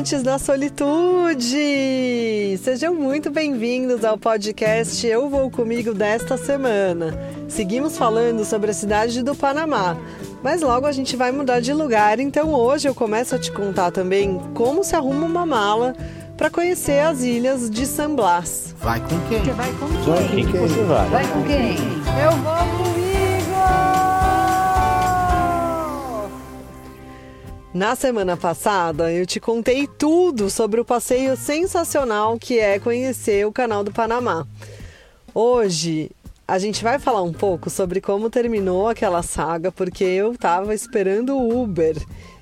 amantes da solitude! Sejam muito bem-vindos ao podcast Eu Vou Comigo desta semana. Seguimos falando sobre a cidade do Panamá, mas logo a gente vai mudar de lugar, então hoje eu começo a te contar também como se arruma uma mala para conhecer as ilhas de San Blas. Vai com quem? Você vai com Vai quem? com quem você vai? Vai com quem? Eu vou comigo! Na semana passada, eu te contei tudo sobre o passeio sensacional que é conhecer o Canal do Panamá. Hoje, a gente vai falar um pouco sobre como terminou aquela saga, porque eu tava esperando o Uber,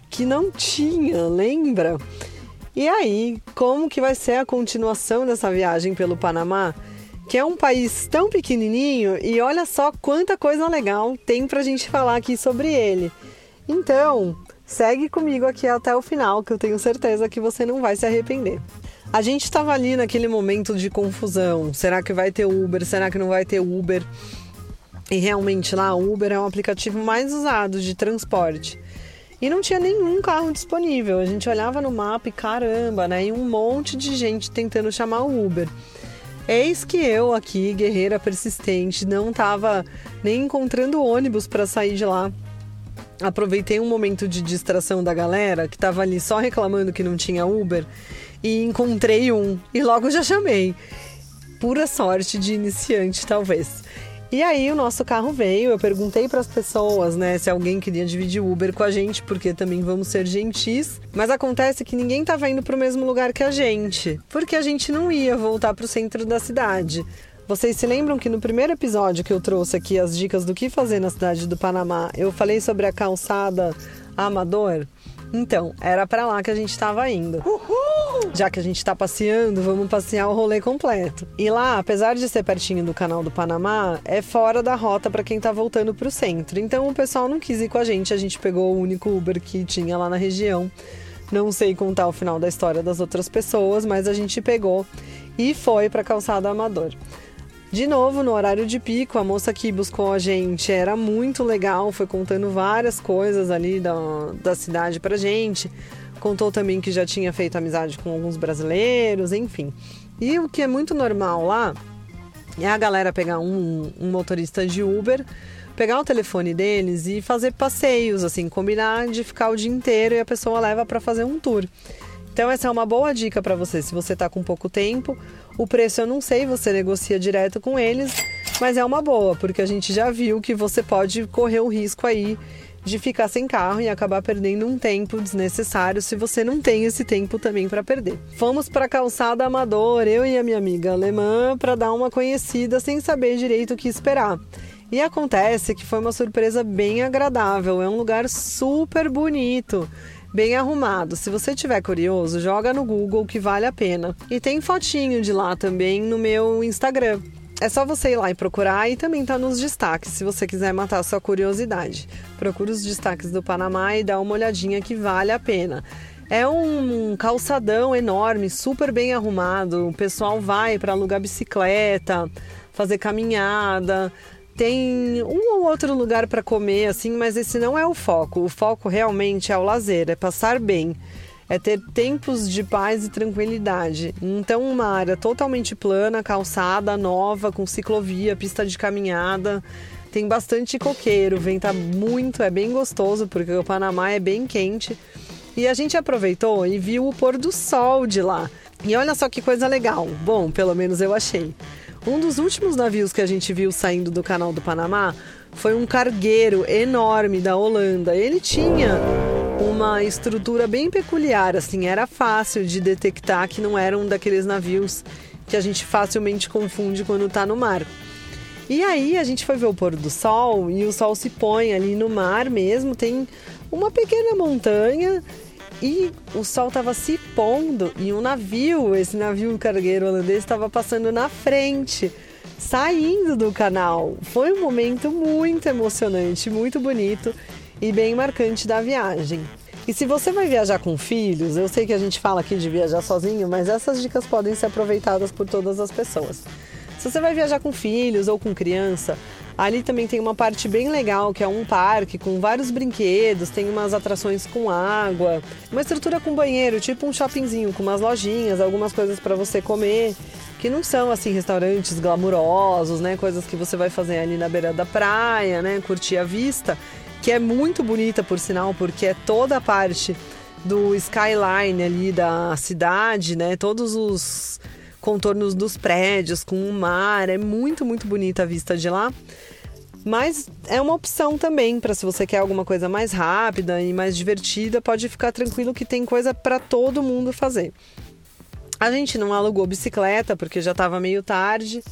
que não tinha, lembra? E aí, como que vai ser a continuação dessa viagem pelo Panamá? Que é um país tão pequenininho e olha só quanta coisa legal tem pra gente falar aqui sobre ele. Então, segue comigo aqui até o final, que eu tenho certeza que você não vai se arrepender. A gente estava ali naquele momento de confusão. Será que vai ter Uber? Será que não vai ter Uber? E realmente lá, Uber é o aplicativo mais usado de transporte. E não tinha nenhum carro disponível. A gente olhava no mapa e caramba, né? E um monte de gente tentando chamar o Uber. Eis que eu aqui, guerreira persistente, não estava nem encontrando ônibus para sair de lá. Aproveitei um momento de distração da galera que estava ali só reclamando que não tinha Uber e encontrei um e logo já chamei. Pura sorte de iniciante, talvez. E aí o nosso carro veio, eu perguntei para as pessoas, né, se alguém queria dividir Uber com a gente, porque também vamos ser gentis. Mas acontece que ninguém estava indo para o mesmo lugar que a gente, porque a gente não ia voltar para o centro da cidade. Vocês se lembram que no primeiro episódio que eu trouxe aqui as dicas do que fazer na cidade do Panamá, eu falei sobre a calçada Amador? Então, era para lá que a gente estava indo. Já que a gente está passeando, vamos passear o rolê completo. E lá, apesar de ser pertinho do canal do Panamá, é fora da rota para quem tá voltando pro centro. Então o pessoal não quis ir com a gente, a gente pegou o único Uber que tinha lá na região. Não sei contar o final da história das outras pessoas, mas a gente pegou e foi para calçada Amador. De novo, no horário de pico, a moça que buscou a gente era muito legal, foi contando várias coisas ali da, da cidade pra gente. Contou também que já tinha feito amizade com alguns brasileiros, enfim. E o que é muito normal lá é a galera pegar um, um motorista de Uber, pegar o telefone deles e fazer passeios, assim, combinar de ficar o dia inteiro e a pessoa leva para fazer um tour. Então essa é uma boa dica para você se você está com pouco tempo. O preço eu não sei, você negocia direto com eles, mas é uma boa, porque a gente já viu que você pode correr o risco aí de ficar sem carro e acabar perdendo um tempo desnecessário se você não tem esse tempo também para perder. Fomos para a calçada Amador, eu e a minha amiga alemã, para dar uma conhecida sem saber direito o que esperar. E acontece que foi uma surpresa bem agradável, é um lugar super bonito bem arrumado. Se você tiver curioso, joga no Google que vale a pena. E tem fotinho de lá também no meu Instagram. É só você ir lá e procurar e também tá nos destaques, se você quiser matar sua curiosidade. Procura os destaques do Panamá e dá uma olhadinha que vale a pena. É um calçadão enorme, super bem arrumado. O pessoal vai para alugar bicicleta, fazer caminhada, tem um ou outro lugar para comer, assim, mas esse não é o foco. O foco realmente é o lazer, é passar bem, é ter tempos de paz e tranquilidade. Então, uma área totalmente plana, calçada, nova, com ciclovia, pista de caminhada. Tem bastante coqueiro, venta muito, é bem gostoso, porque o Panamá é bem quente. E a gente aproveitou e viu o pôr do sol de lá. E olha só que coisa legal. Bom, pelo menos eu achei. Um dos últimos navios que a gente viu saindo do canal do Panamá foi um cargueiro enorme da Holanda. Ele tinha uma estrutura bem peculiar, assim, era fácil de detectar que não era um daqueles navios que a gente facilmente confunde quando está no mar. E aí a gente foi ver o pôr do sol e o sol se põe ali no mar mesmo, tem uma pequena montanha e o sol estava se pondo e um navio, esse navio cargueiro holandês, estava passando na frente, saindo do canal. Foi um momento muito emocionante, muito bonito e bem marcante da viagem. E se você vai viajar com filhos, eu sei que a gente fala aqui de viajar sozinho, mas essas dicas podem ser aproveitadas por todas as pessoas. Se você vai viajar com filhos ou com criança, Ali também tem uma parte bem legal, que é um parque com vários brinquedos, tem umas atrações com água, uma estrutura com banheiro, tipo um shoppingzinho, com umas lojinhas, algumas coisas para você comer, que não são assim restaurantes glamurosos, né? Coisas que você vai fazer ali na beira da praia, né? Curtir a vista, que é muito bonita por sinal, porque é toda a parte do skyline ali da cidade, né? Todos os contornos dos prédios com o mar, é muito, muito bonita a vista de lá. Mas é uma opção também para se você quer alguma coisa mais rápida e mais divertida, pode ficar tranquilo que tem coisa para todo mundo fazer. A gente não alugou bicicleta porque já estava meio tarde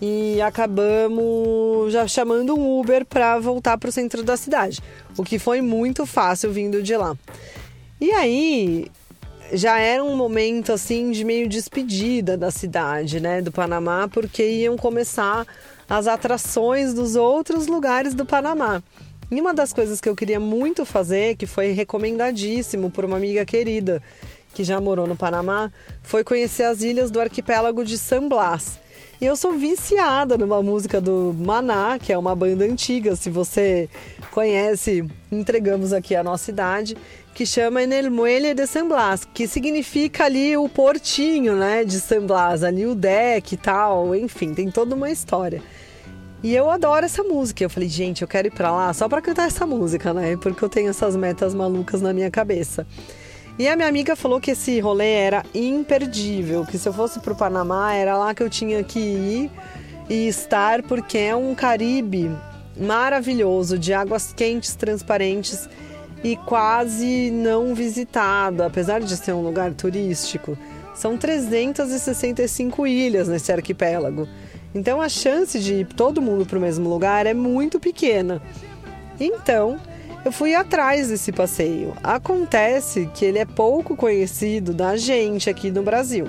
e acabamos já chamando um Uber para voltar para o centro da cidade, o que foi muito fácil vindo de lá. E aí já era um momento assim de meio despedida da cidade, né, do Panamá, porque iam começar as atrações dos outros lugares do Panamá. E uma das coisas que eu queria muito fazer, que foi recomendadíssimo por uma amiga querida que já morou no Panamá, foi conhecer as ilhas do arquipélago de San Blas. E eu sou viciada numa música do Maná, que é uma banda antiga, se você conhece, entregamos aqui a nossa idade, que chama En el Muelle de San Blas, que significa ali o portinho, né, de San Blas, ali o deck e tal, enfim, tem toda uma história. E eu adoro essa música. Eu falei, gente, eu quero ir para lá só para cantar essa música, né? Porque eu tenho essas metas malucas na minha cabeça. E a minha amiga falou que esse rolê era imperdível, que se eu fosse pro Panamá era lá que eu tinha que ir e estar, porque é um Caribe maravilhoso, de águas quentes, transparentes e quase não visitado, apesar de ser um lugar turístico. São 365 ilhas nesse arquipélago. Então a chance de ir todo mundo para o mesmo lugar é muito pequena. Então, eu fui atrás desse passeio. Acontece que ele é pouco conhecido da gente aqui no Brasil,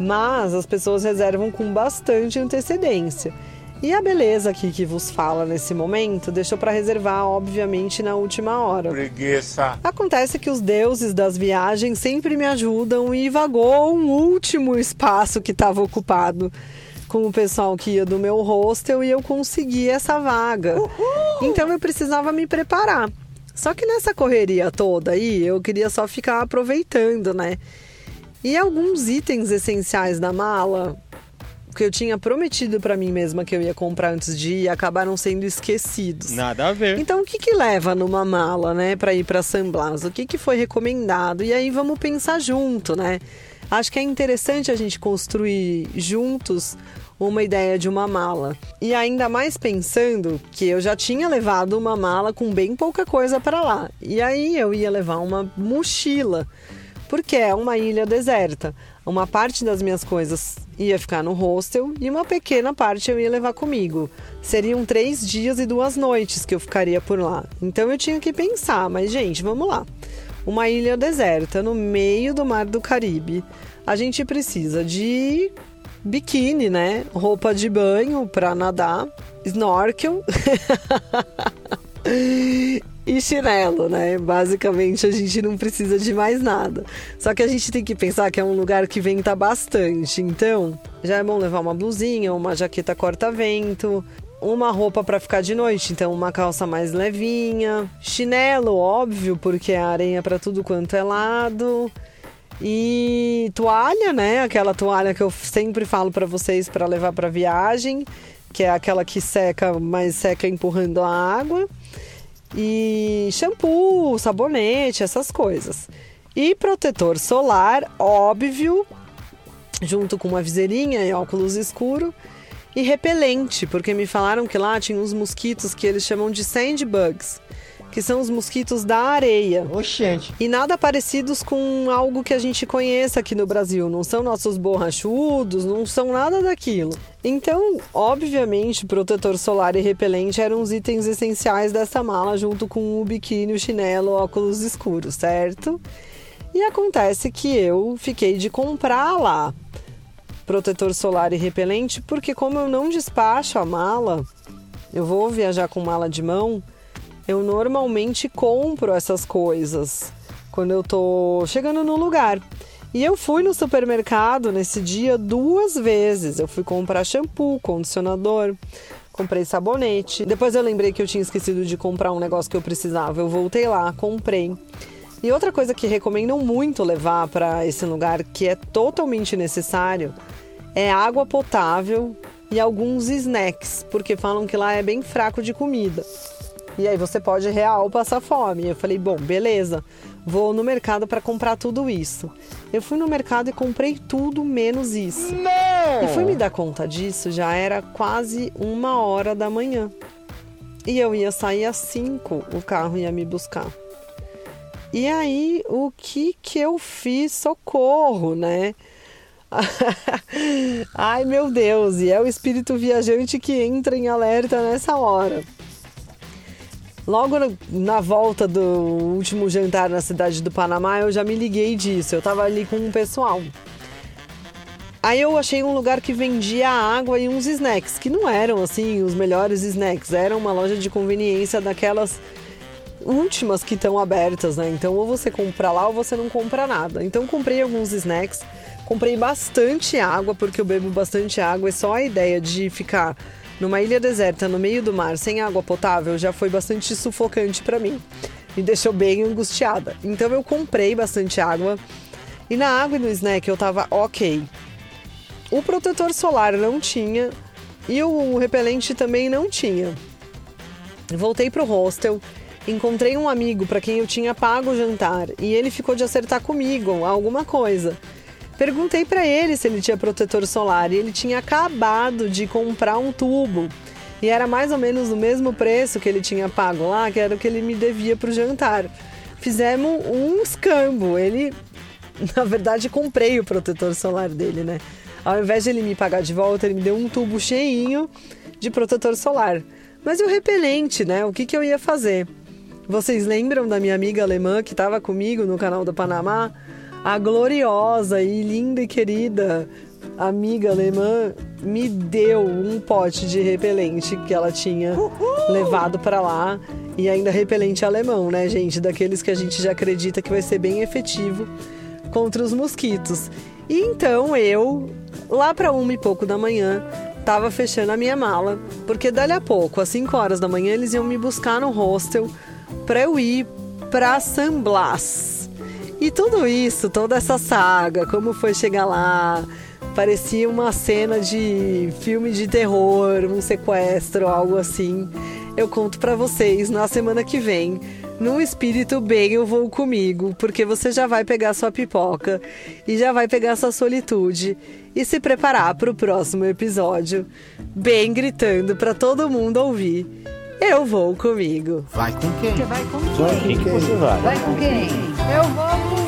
mas as pessoas reservam com bastante antecedência. E a beleza aqui que vos fala nesse momento deixou para reservar, obviamente, na última hora. Preguiça. Acontece que os deuses das viagens sempre me ajudam e vagou um último espaço que estava ocupado com o pessoal que ia do meu hostel e eu consegui essa vaga. Uhul! Então eu precisava me preparar. Só que nessa correria toda aí, eu queria só ficar aproveitando, né? E alguns itens essenciais da mala que eu tinha prometido para mim mesma que eu ia comprar antes de ir acabaram sendo esquecidos. Nada a ver. Então o que que leva numa mala, né, para ir para San Blas? O que que foi recomendado? E aí vamos pensar junto, né? Acho que é interessante a gente construir juntos uma ideia de uma mala. E ainda mais pensando que eu já tinha levado uma mala com bem pouca coisa para lá. E aí eu ia levar uma mochila, porque é uma ilha deserta. Uma parte das minhas coisas ia ficar no hostel e uma pequena parte eu ia levar comigo. Seriam três dias e duas noites que eu ficaria por lá. Então eu tinha que pensar, mas gente, vamos lá. Uma ilha deserta no meio do mar do Caribe. A gente precisa de biquíni, né? Roupa de banho para nadar, snorkel e chinelo, né? Basicamente a gente não precisa de mais nada. Só que a gente tem que pensar que é um lugar que venta bastante, então já é bom levar uma blusinha, uma jaqueta corta-vento, uma roupa para ficar de noite, então uma calça mais levinha, chinelo, óbvio, porque a areia para tudo quanto é lado. E toalha, né? Aquela toalha que eu sempre falo para vocês para levar para viagem, que é aquela que seca, mas seca empurrando a água. E shampoo, sabonete, essas coisas. E protetor solar, óbvio, junto com uma viseirinha e óculos escuro. E repelente, porque me falaram que lá tinha uns mosquitos que eles chamam de sandbugs que são os mosquitos da areia. Oxente. E nada parecidos com algo que a gente conheça aqui no Brasil. Não são nossos borrachudos, não são nada daquilo. Então, obviamente, protetor solar e repelente eram os itens essenciais dessa mala, junto com o biquíni, o chinelo, óculos escuros, certo? E acontece que eu fiquei de comprar lá protetor solar e repelente, porque como eu não despacho a mala, eu vou viajar com mala de mão, eu normalmente compro essas coisas quando eu tô chegando no lugar. E eu fui no supermercado nesse dia duas vezes. Eu fui comprar shampoo, condicionador, comprei sabonete. Depois eu lembrei que eu tinha esquecido de comprar um negócio que eu precisava. Eu voltei lá, comprei. E outra coisa que recomendam muito levar para esse lugar, que é totalmente necessário, é água potável e alguns snacks, porque falam que lá é bem fraco de comida. E aí você pode real passar fome. Eu falei, bom, beleza, vou no mercado para comprar tudo isso. Eu fui no mercado e comprei tudo menos isso. Não! E fui me dar conta disso, já era quase uma hora da manhã. E eu ia sair às cinco, o carro ia me buscar. E aí, o que que eu fiz? Socorro, né? Ai meu Deus, e é o espírito viajante que entra em alerta nessa hora. Logo na volta do último jantar na cidade do Panamá, eu já me liguei disso. Eu tava ali com um pessoal. Aí eu achei um lugar que vendia água e uns snacks, que não eram assim os melhores snacks, era uma loja de conveniência daquelas últimas que estão abertas, né? Então ou você compra lá ou você não compra nada. Então comprei alguns snacks, comprei bastante água porque eu bebo bastante água e só a ideia de ficar numa ilha deserta no meio do mar sem água potável já foi bastante sufocante para mim. Me deixou bem angustiada. Então eu comprei bastante água e na água e no snack eu tava ok. O protetor solar não tinha e o repelente também não tinha. Voltei pro hostel encontrei um amigo para quem eu tinha pago o jantar e ele ficou de acertar comigo alguma coisa. Perguntei para ele se ele tinha protetor solar e ele tinha acabado de comprar um tubo. E era mais ou menos o mesmo preço que ele tinha pago lá, que era o que ele me devia para o jantar. Fizemos um escambo. Ele, na verdade, comprei o protetor solar dele, né? Ao invés de ele me pagar de volta, ele me deu um tubo cheinho de protetor solar. Mas e o repelente, né? O que, que eu ia fazer? Vocês lembram da minha amiga alemã que estava comigo no canal do Panamá? A gloriosa e linda e querida amiga alemã me deu um pote de repelente que ela tinha Uhul! levado para lá e ainda repelente alemão, né, gente? Daqueles que a gente já acredita que vai ser bem efetivo contra os mosquitos. E então eu, lá para uma e pouco da manhã, tava fechando a minha mala, porque dali a pouco, às 5 horas da manhã, eles iam me buscar no hostel para eu ir para San Blas. E tudo isso, toda essa saga, como foi chegar lá, parecia uma cena de filme de terror, um sequestro, algo assim. Eu conto para vocês na semana que vem. Num espírito bem eu vou comigo, porque você já vai pegar sua pipoca e já vai pegar sua solitude e se preparar para o próximo episódio, bem gritando para todo mundo ouvir. Eu vou comigo. Vai com quem? Você vai com quem? Vai com quem que você vai? Vai com quem? Eu vou